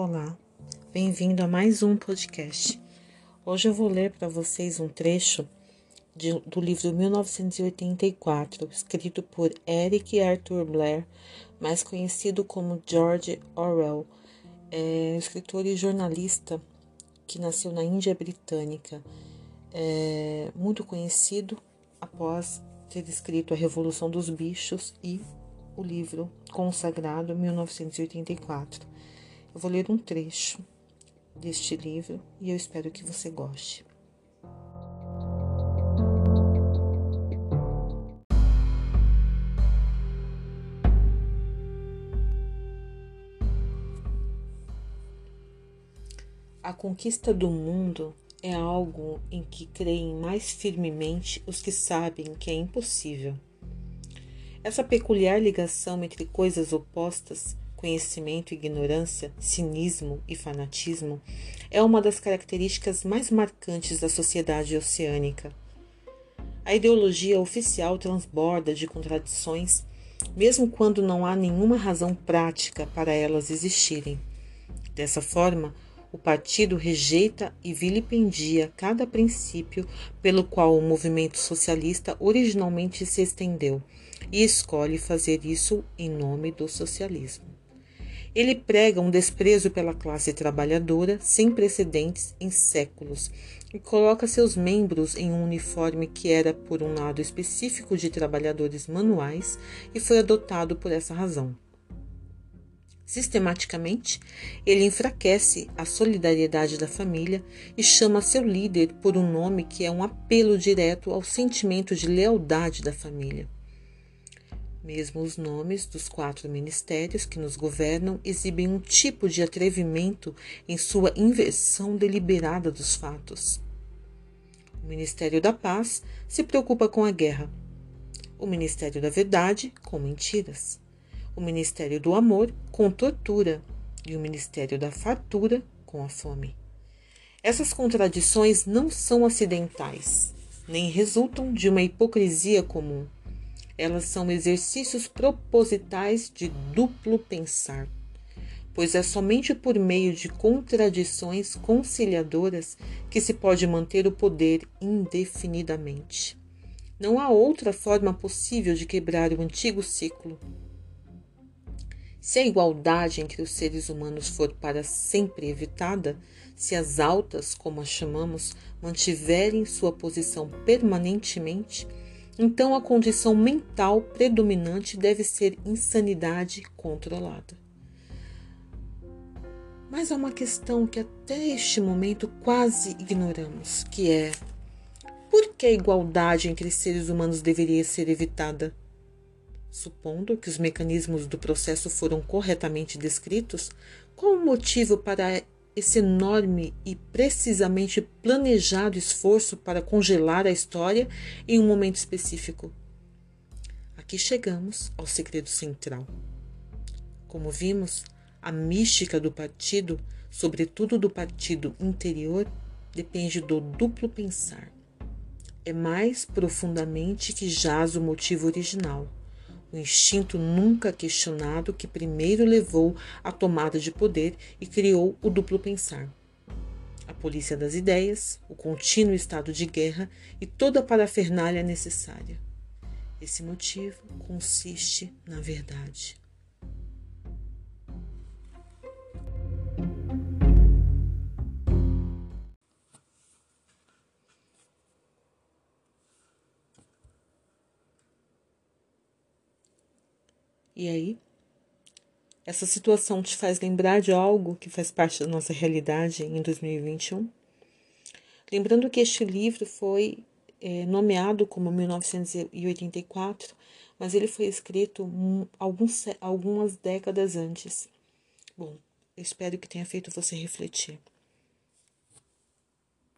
Olá, bem-vindo a mais um podcast. Hoje eu vou ler para vocês um trecho de, do livro 1984, escrito por Eric Arthur Blair, mais conhecido como George Orwell, é escritor e jornalista que nasceu na Índia Britânica, é muito conhecido após ter escrito A Revolução dos Bichos e o livro consagrado 1984. Eu vou ler um trecho deste livro e eu espero que você goste. A conquista do mundo é algo em que creem mais firmemente os que sabem que é impossível. Essa peculiar ligação entre coisas opostas, conhecimento e ignorância, cinismo e fanatismo, é uma das características mais marcantes da sociedade oceânica. A ideologia oficial transborda de contradições, mesmo quando não há nenhuma razão prática para elas existirem. Dessa forma, o partido rejeita e vilipendia cada princípio pelo qual o movimento socialista originalmente se estendeu e escolhe fazer isso em nome do socialismo. Ele prega um desprezo pela classe trabalhadora sem precedentes em séculos e coloca seus membros em um uniforme que era, por um lado, específico de trabalhadores manuais e foi adotado por essa razão. Sistematicamente, ele enfraquece a solidariedade da família e chama seu líder por um nome que é um apelo direto ao sentimento de lealdade da família. Mesmo os nomes dos quatro ministérios que nos governam exibem um tipo de atrevimento em sua inversão deliberada dos fatos. O Ministério da Paz se preocupa com a guerra, o Ministério da Verdade com mentiras o Ministério do Amor com tortura e o Ministério da Fartura com a fome. Essas contradições não são acidentais, nem resultam de uma hipocrisia comum. Elas são exercícios propositais de duplo pensar, pois é somente por meio de contradições conciliadoras que se pode manter o poder indefinidamente. Não há outra forma possível de quebrar o antigo ciclo se a igualdade entre os seres humanos for para sempre evitada, se as altas, como as chamamos, mantiverem sua posição permanentemente, então a condição mental predominante deve ser insanidade controlada. Mas há uma questão que até este momento quase ignoramos, que é por que a igualdade entre seres humanos deveria ser evitada? Supondo que os mecanismos do processo foram corretamente descritos, qual o motivo para esse enorme e precisamente planejado esforço para congelar a história em um momento específico? Aqui chegamos ao segredo central. Como vimos, a mística do partido, sobretudo do partido interior, depende do duplo pensar. É mais profundamente que jaz o motivo original o instinto nunca questionado que primeiro levou à tomada de poder e criou o duplo pensar. A polícia das ideias, o contínuo estado de guerra e toda a parafernália necessária. Esse motivo consiste na verdade. E aí? Essa situação te faz lembrar de algo que faz parte da nossa realidade em 2021? Lembrando que este livro foi é, nomeado como 1984, mas ele foi escrito alguns, algumas décadas antes. Bom, eu espero que tenha feito você refletir.